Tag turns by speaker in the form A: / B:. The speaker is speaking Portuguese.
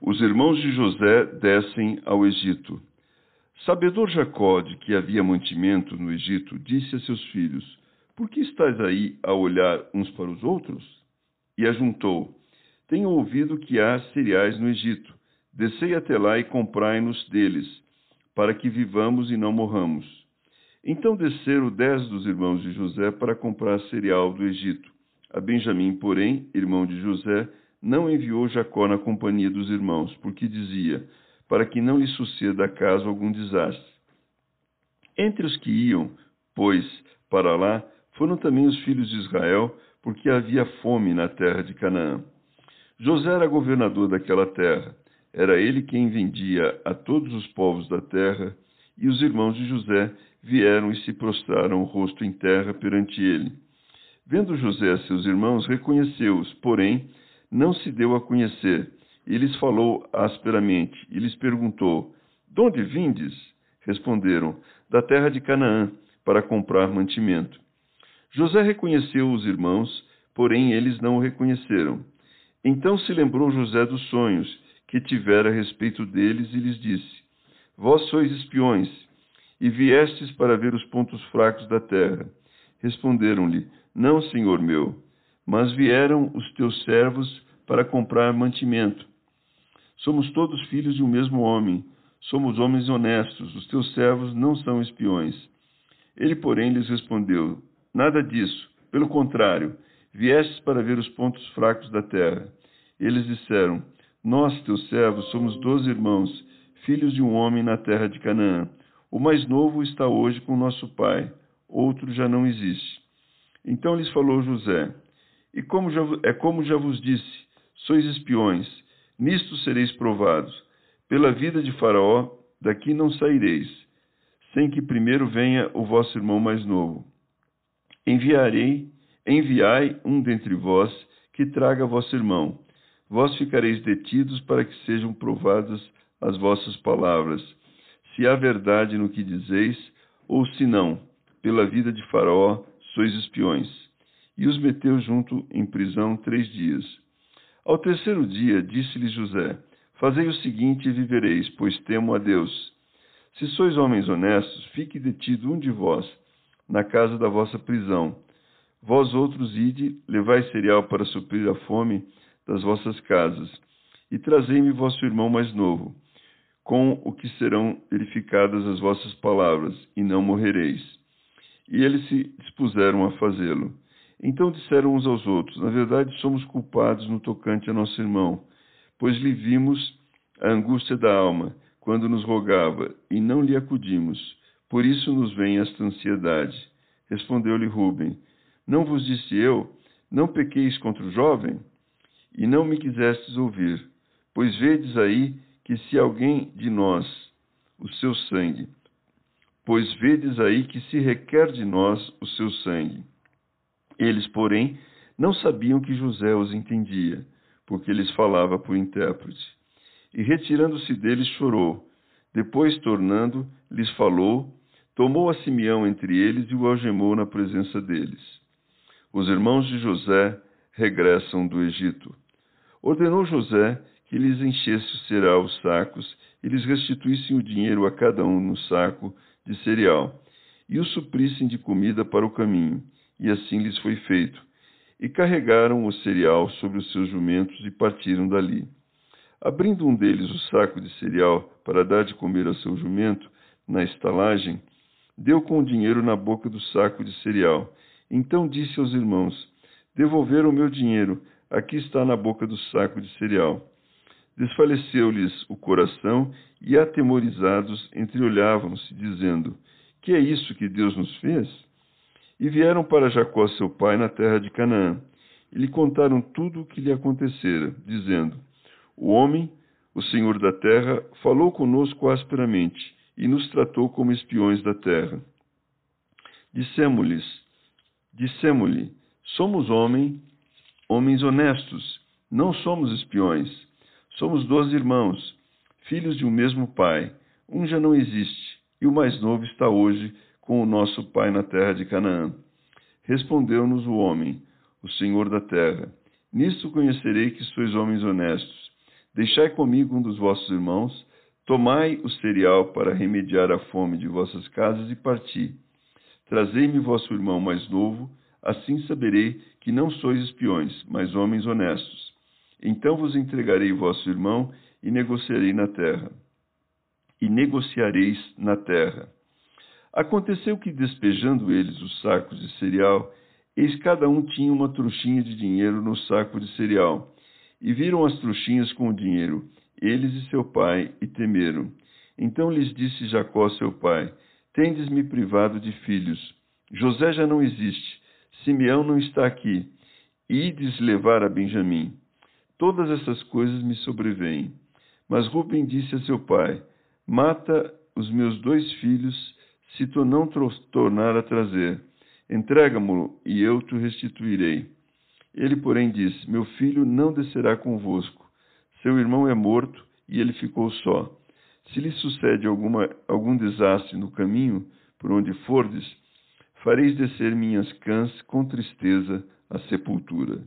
A: os irmãos de José descem ao Egito. Sabedor Jacó de que havia mantimento no Egito, disse a seus filhos: Por que estáis aí a olhar uns para os outros? E ajuntou: Tenho ouvido que há cereais no Egito. Descei até lá e comprai-nos deles, para que vivamos e não morramos. Então desceram dez dos irmãos de José para comprar cereal do Egito. A Benjamim, porém, irmão de José, não enviou Jacó na companhia dos irmãos, porque dizia: para que não lhe suceda acaso algum desastre. Entre os que iam, pois, para lá, foram também os filhos de Israel, porque havia fome na terra de Canaã. José era governador daquela terra. Era ele quem vendia a todos os povos da terra, e os irmãos de José vieram e se prostraram o rosto em terra perante ele. Vendo José seus irmãos, reconheceu-os, porém, não se deu a conhecer. E lhes falou asperamente e lhes perguntou: De onde vindes? Responderam: Da terra de Canaã, para comprar mantimento. José reconheceu os irmãos, porém eles não o reconheceram. Então se lembrou José dos sonhos que tivera a respeito deles e lhes disse: Vós sois espiões, e viestes para ver os pontos fracos da terra. Responderam-lhe: Não, senhor meu, mas vieram os teus servos para comprar mantimento. Somos todos filhos de um mesmo homem, somos homens honestos, os teus servos não são espiões. Ele, porém, lhes respondeu: Nada disso, pelo contrário, viestes para ver os pontos fracos da terra. Eles disseram: Nós, teus servos, somos doze irmãos, filhos de um homem na terra de Canaã. O mais novo está hoje com nosso pai, outro já não existe. Então lhes falou José: e como já, é como já vos disse, sois espiões, nisto sereis provados. Pela vida de Faraó, daqui não saireis, sem que primeiro venha o vosso irmão mais novo. Enviarei, enviai um dentre vós, que traga vosso irmão. Vós ficareis detidos para que sejam provadas as vossas palavras, se há verdade no que dizeis, ou se não, pela vida de Faraó, sois espiões e os meteu junto em prisão três dias. Ao terceiro dia, disse-lhe José: Fazei o seguinte e vivereis, pois temo a Deus. Se sois homens honestos, fique detido um de vós, na casa da vossa prisão. Vós outros ide, levai cereal para suprir a fome das vossas casas, e trazei-me vosso irmão mais novo, com o que serão verificadas as vossas palavras, e não morrereis. E eles se dispuseram a fazê-lo. Então disseram uns aos outros: Na verdade, somos culpados no tocante a nosso irmão, pois lhe vimos a angústia da alma quando nos rogava e não lhe acudimos. Por isso nos vem esta ansiedade. Respondeu-lhe Rubem: Não vos disse eu, não pequeis contra o jovem? E não me quisestes ouvir. Pois vedes aí que se alguém de nós o seu sangue, pois vedes aí que se requer de nós o seu sangue eles, porém, não sabiam que José os entendia, porque lhes falava por intérprete. E retirando-se deles, chorou. Depois, tornando, lhes falou, tomou a Simeão entre eles e o algemou na presença deles. Os irmãos de José regressam do Egito. Ordenou José que lhes enchesse o cereal os sacos e lhes restituíssem o dinheiro a cada um no saco de cereal, e o suprissem de comida para o caminho e assim lhes foi feito. E carregaram o cereal sobre os seus jumentos e partiram dali. Abrindo um deles o saco de cereal para dar de comer ao seu jumento, na estalagem, deu com o dinheiro na boca do saco de cereal. Então disse aos irmãos: Devolveram o meu dinheiro, aqui está na boca do saco de cereal. Desfaleceu-lhes o coração e, atemorizados, entreolhavam-se, dizendo: Que é isso que Deus nos fez? E vieram para Jacó seu pai na terra de Canaã, e lhe contaram tudo o que lhe acontecera, dizendo: O homem, O Senhor da terra falou conosco asperamente e nos tratou como espiões da terra. Dissemos-lhes, dissemos-lhe, somos homem, homens honestos, não somos espiões. Somos dois irmãos, filhos de um mesmo pai. Um já não existe, e o mais novo está hoje com o nosso pai na terra de Canaã. Respondeu-nos o homem, o Senhor da terra: Nisto conhecerei que sois homens honestos. Deixai comigo um dos vossos irmãos, tomai o cereal para remediar a fome de vossas casas e parti. Trazei-me vosso irmão mais novo, assim saberei que não sois espiões, mas homens honestos. Então vos entregarei vosso irmão e negociarei na terra. E negociareis na terra. Aconteceu que, despejando eles os sacos de cereal, eis cada um tinha uma trouxinha de dinheiro no saco de cereal. E viram as trouxinhas com o dinheiro, eles e seu pai, e temeram. Então lhes disse Jacó, seu pai: Tendes-me privado de filhos. José já não existe, Simeão não está aqui. Ides levar a Benjamim. Todas essas coisas me sobrevêm. Mas Rubem disse a seu pai: Mata os meus dois filhos, se tu não tornar a trazer. Entrega-mo e eu te restituirei. Ele, porém, disse: Meu filho não descerá convosco. Seu irmão é morto e ele ficou só. Se lhe sucede alguma, algum desastre no caminho por onde fordes, fareis descer minhas cãs com tristeza à sepultura.